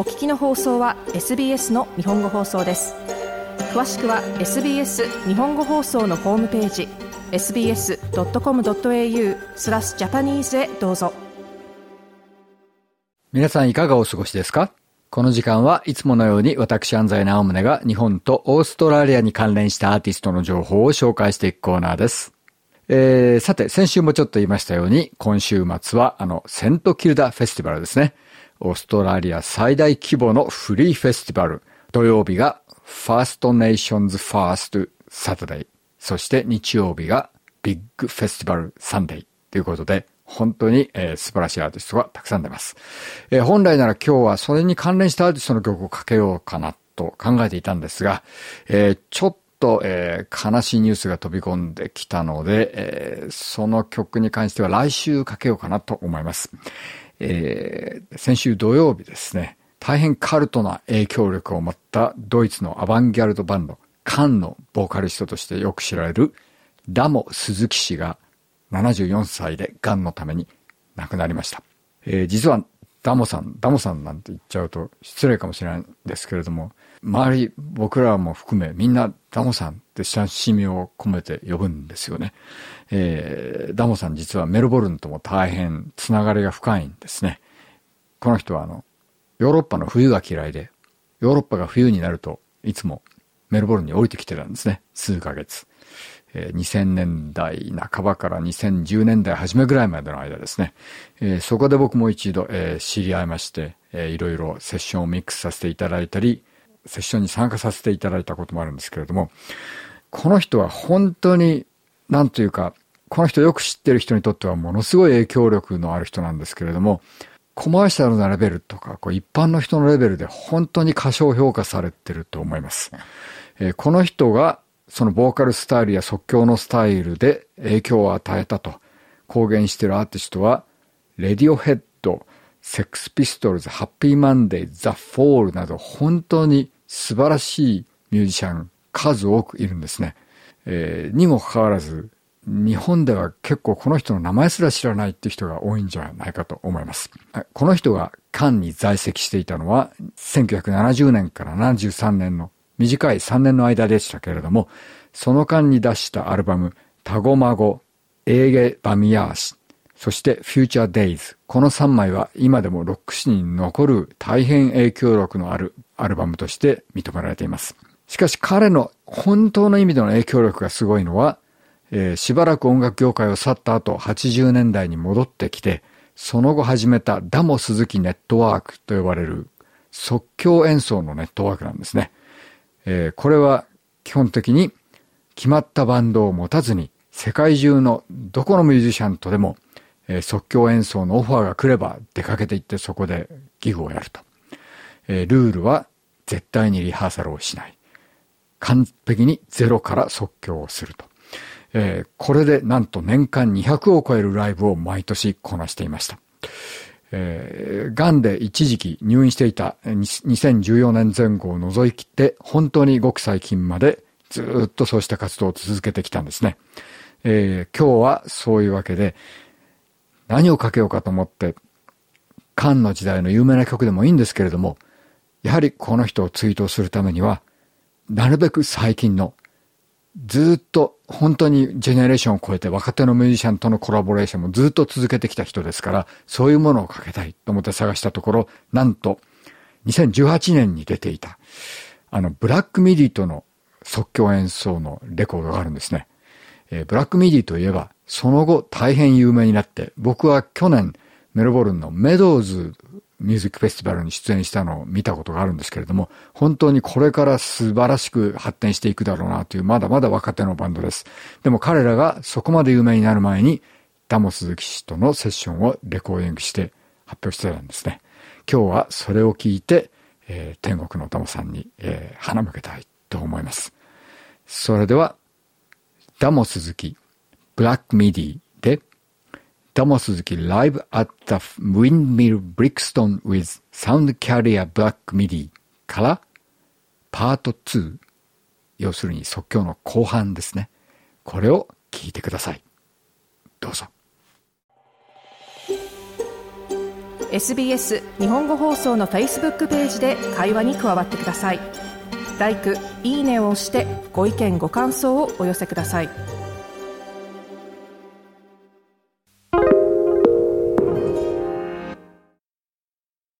お聞きの放送は SBS の日本語放送です詳しくは SBS 日本語放送のホームページ sbs.com.au スラスジャパニーズへどうぞ皆さんいかがお過ごしですか？この時間はいつものように私安西直宗が日本とオーストラリアに関連したアーティストの情報を紹介していくコーナーです。えー、さて、先週もちょっと言いましたように、今週末はあの、セントキルダフェスティバルですね。オーストラリア最大規模のフリーフェスティバル。土曜日が First Nations First Saturday。そして日曜日が Big Festival Sunday ということで、本当に、えー、素晴らしいアーティストがたくさん出ます。えー、本来なら今日はそれに関連したアーティストの曲をかけようかなと考えていたんですが、えー、ちょっと、え、悲しいニュースが飛び込んできたので、え、その曲に関しては来週かけようかなと思います。えー、先週土曜日ですね、大変カルトな影響力を持ったドイツのアバンギャルドバンド、カンのボーカリストとしてよく知られるラモ鈴木氏が74歳で癌のために亡くなりました。えー、実はダモさん、ダモさんなんて言っちゃうと失礼かもしれないんですけれども、周り、僕らも含めみんなダモさんって親しみを込めて呼ぶんですよね。えー、ダモさん実はメルボルンとも大変つながりが深いんですね。この人はあの、ヨーロッパの冬が嫌いで、ヨーロッパが冬になるといつもメルボルンに降りてきてたんですね。数ヶ月。え2000年代半ばから2010年代初めぐらいまでの間ですね。えー、そこで僕も一度、えー、知り合いまして、えー、いろいろセッションをミックスさせていただいたり、セッションに参加させていただいたこともあるんですけれども、この人は本当に、なんというか、この人よく知ってる人にとってはものすごい影響力のある人なんですけれども、コマーシャルなレベルとか、こう一般の人のレベルで本当に過小評価されてると思います。えー、この人がそのボーカルスタイルや即興のスタイルで影響を与えたと公言しているアーティストは、レディオヘッド、セックスピストルズ、ハッピーマンデー、ザ・フォールなど本当に素晴らしいミュージシャン数多くいるんですね。えー、にもかかわらず、日本では結構この人の名前すら知らないっていう人が多いんじゃないかと思います。この人がカンに在籍していたのは1970年から73年の短い3年の間でしたけれども、その間に出したアルバム、タゴマゴ、エーゲ・バミヤーシ、そしてフューチャー・デイズ。この3枚は今でもロック史に残る大変影響力のあるアルバムとして認められています。しかし彼の本当の意味での影響力がすごいのは、えー、しばらく音楽業界を去った後、80年代に戻ってきて、その後始めたダモ鈴木ネットワークと呼ばれる即興演奏のネットワークなんですね。えー、これは基本的に決まったバンドを持たずに世界中のどこのミュージシャンとでも、えー、即興演奏のオファーが来れば出かけていってそこでギグをやると。えー、ルールは絶対にリハーサルをしない。完璧にゼロから即興をすると。えー、これでなんと年間200を超えるライブを毎年こなしていました。えー、癌で一時期入院していた2014年前後を除いて、本当にごく最近までずっとそうした活動を続けてきたんですね。えー、今日はそういうわけで、何をかけようかと思って、カンの時代の有名な曲でもいいんですけれども、やはりこの人を追悼するためには、なるべく最近のずっと本当にジェネレーションを超えて若手のミュージシャンとのコラボレーションもずっと続けてきた人ですから、そういうものをかけたいと思って探したところ、なんと2018年に出ていた、あの、ブラックミディとの即興演奏のレコードがあるんですね。えー、ブラックミディといえば、その後大変有名になって、僕は去年メルボルンのメドウズミュージックフェスティバルに出演したのを見たことがあるんですけれども、本当にこれから素晴らしく発展していくだろうなという、まだまだ若手のバンドです。でも彼らがそこまで有名になる前に、ダモ鈴木氏とのセッションをレコーディングして発表してたんですね。今日はそれを聞いて、えー、天国のダモさんに、えー、花向けたいと思います。それでは、ダモ鈴木、ブラックミディで、ダモスズキ Live at the Windmill Brixton with Sound Carrier Black MIDI からパート2要するに即興の後半ですね。これを聞いてください。どうぞ。SBS 日本語放送の Facebook ページで会話に加わってください LIKE、いいねを押してご意見ご感想をお寄せください